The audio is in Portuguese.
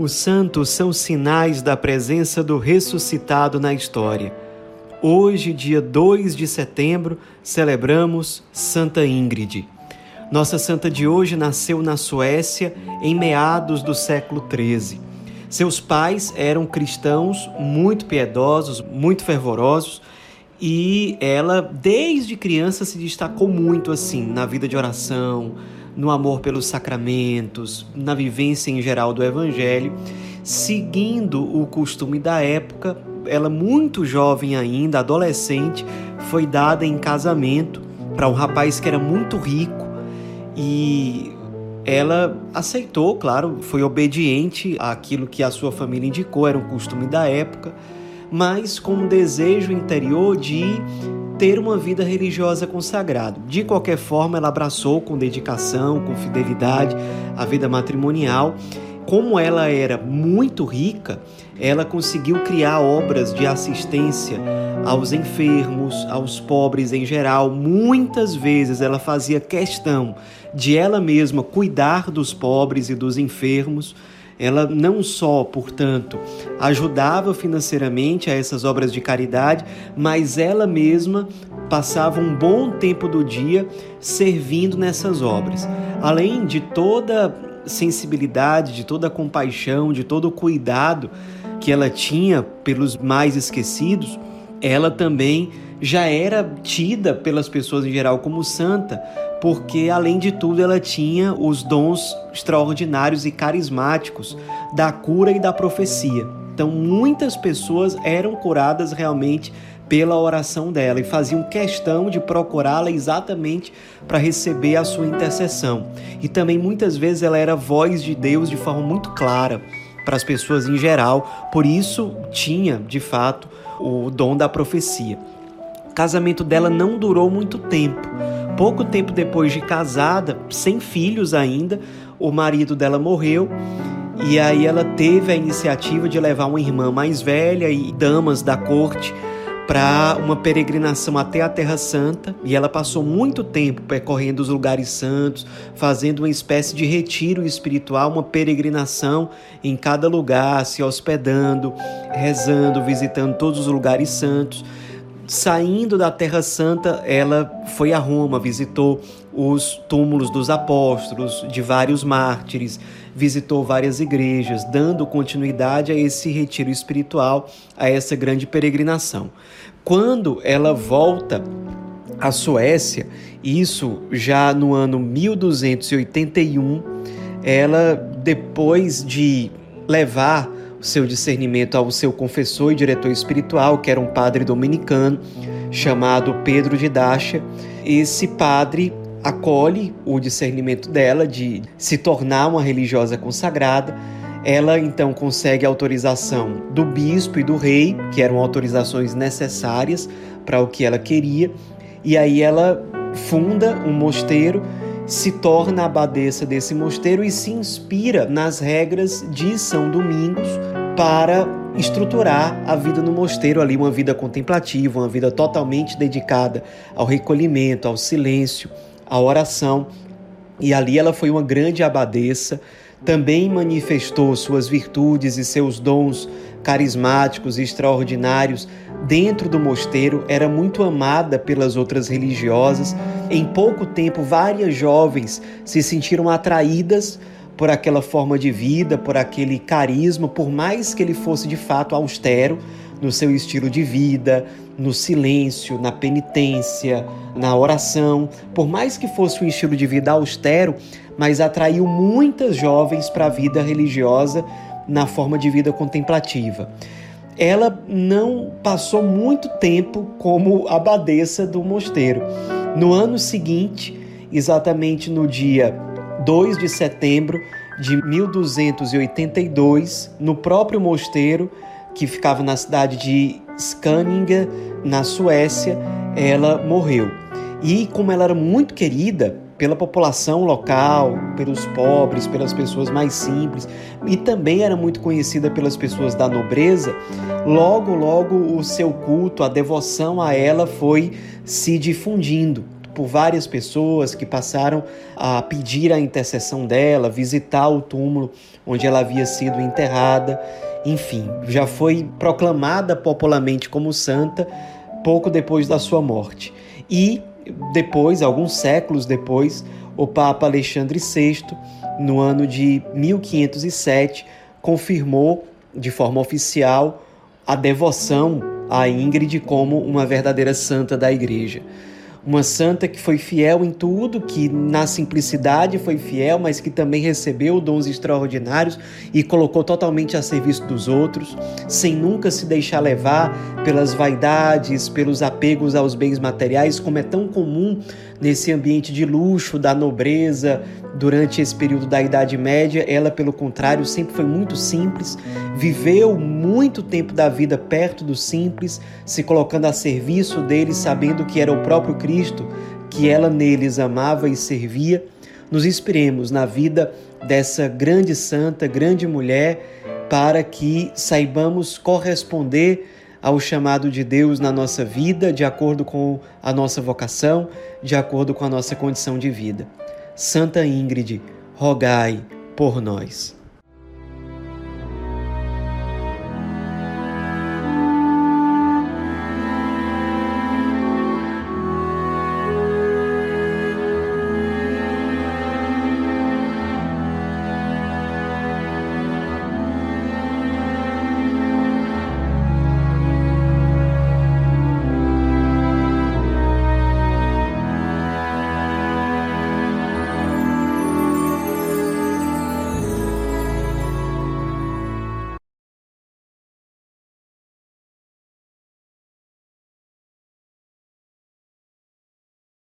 Os santos são sinais da presença do ressuscitado na história. Hoje, dia 2 de setembro, celebramos Santa Ingrid. Nossa santa de hoje nasceu na Suécia em meados do século XIII. Seus pais eram cristãos muito piedosos, muito fervorosos, e ela, desde criança, se destacou muito assim na vida de oração, no amor pelos sacramentos, na vivência em geral do Evangelho, seguindo o costume da época. Ela, muito jovem ainda, adolescente, foi dada em casamento para um rapaz que era muito rico e ela aceitou, claro, foi obediente àquilo que a sua família indicou, era um costume da época, mas com um desejo interior de ter uma vida religiosa consagrada. De qualquer forma, ela abraçou com dedicação, com fidelidade a vida matrimonial. Como ela era muito rica, ela conseguiu criar obras de assistência aos enfermos, aos pobres em geral. Muitas vezes ela fazia questão de ela mesma cuidar dos pobres e dos enfermos ela não só, portanto, ajudava financeiramente a essas obras de caridade, mas ela mesma passava um bom tempo do dia servindo nessas obras. Além de toda sensibilidade, de toda compaixão, de todo o cuidado que ela tinha pelos mais esquecidos, ela também já era tida pelas pessoas em geral como santa, porque além de tudo ela tinha os dons extraordinários e carismáticos da cura e da profecia. Então muitas pessoas eram curadas realmente pela oração dela e faziam questão de procurá-la exatamente para receber a sua intercessão. E também muitas vezes ela era voz de Deus de forma muito clara para as pessoas em geral, por isso tinha, de fato, o dom da profecia. O casamento dela não durou muito tempo. Pouco tempo depois de casada, sem filhos ainda, o marido dela morreu e aí ela teve a iniciativa de levar uma irmã mais velha e damas da corte para uma peregrinação até a Terra Santa e ela passou muito tempo percorrendo os lugares santos, fazendo uma espécie de retiro espiritual, uma peregrinação em cada lugar, se hospedando, rezando, visitando todos os lugares santos. Saindo da Terra Santa, ela foi a Roma, visitou os túmulos dos apóstolos, de vários mártires, visitou várias igrejas, dando continuidade a esse retiro espiritual, a essa grande peregrinação. Quando ela volta à Suécia, isso já no ano 1281, ela, depois de levar seu discernimento ao seu confessor e diretor espiritual, que era um padre dominicano chamado Pedro de Dacha. Esse padre acolhe o discernimento dela de se tornar uma religiosa consagrada. Ela então consegue autorização do bispo e do rei, que eram autorizações necessárias para o que ela queria, e aí ela funda um mosteiro se torna abadesa desse mosteiro e se inspira nas regras de São Domingos para estruturar a vida no mosteiro ali, uma vida contemplativa, uma vida totalmente dedicada ao recolhimento, ao silêncio, à oração. E ali ela foi uma grande abadesa, também manifestou suas virtudes e seus dons carismáticos e extraordinários dentro do mosteiro, era muito amada pelas outras religiosas. Em pouco tempo, várias jovens se sentiram atraídas por aquela forma de vida, por aquele carisma, por mais que ele fosse de fato austero no seu estilo de vida, no silêncio, na penitência, na oração, por mais que fosse um estilo de vida austero, mas atraiu muitas jovens para a vida religiosa na forma de vida contemplativa. Ela não passou muito tempo como abadesa do mosteiro. No ano seguinte, exatamente no dia 2 de setembro de 1282, no próprio mosteiro, que ficava na cidade de Skaninge, na Suécia, ela morreu. E como ela era muito querida pela população local, pelos pobres, pelas pessoas mais simples, e também era muito conhecida pelas pessoas da nobreza, logo, logo o seu culto, a devoção a ela foi se difundindo. Por várias pessoas que passaram a pedir a intercessão dela, visitar o túmulo onde ela havia sido enterrada. Enfim, já foi proclamada popularmente como santa pouco depois da sua morte. E depois, alguns séculos depois, o Papa Alexandre VI, no ano de 1507, confirmou de forma oficial a devoção a Ingrid como uma verdadeira santa da Igreja uma santa que foi fiel em tudo, que na simplicidade foi fiel, mas que também recebeu dons extraordinários e colocou totalmente a serviço dos outros, sem nunca se deixar levar pelas vaidades, pelos apegos aos bens materiais, como é tão comum nesse ambiente de luxo, da nobreza, durante esse período da Idade Média. Ela, pelo contrário, sempre foi muito simples, viveu muito tempo da vida perto do simples, se colocando a serviço deles, sabendo que era o próprio Cristo que ela neles amava e servia. Nos inspiremos na vida dessa grande santa, grande mulher, para que saibamos corresponder ao chamado de Deus na nossa vida, de acordo com a nossa vocação, de acordo com a nossa condição de vida. Santa Ingrid, rogai por nós.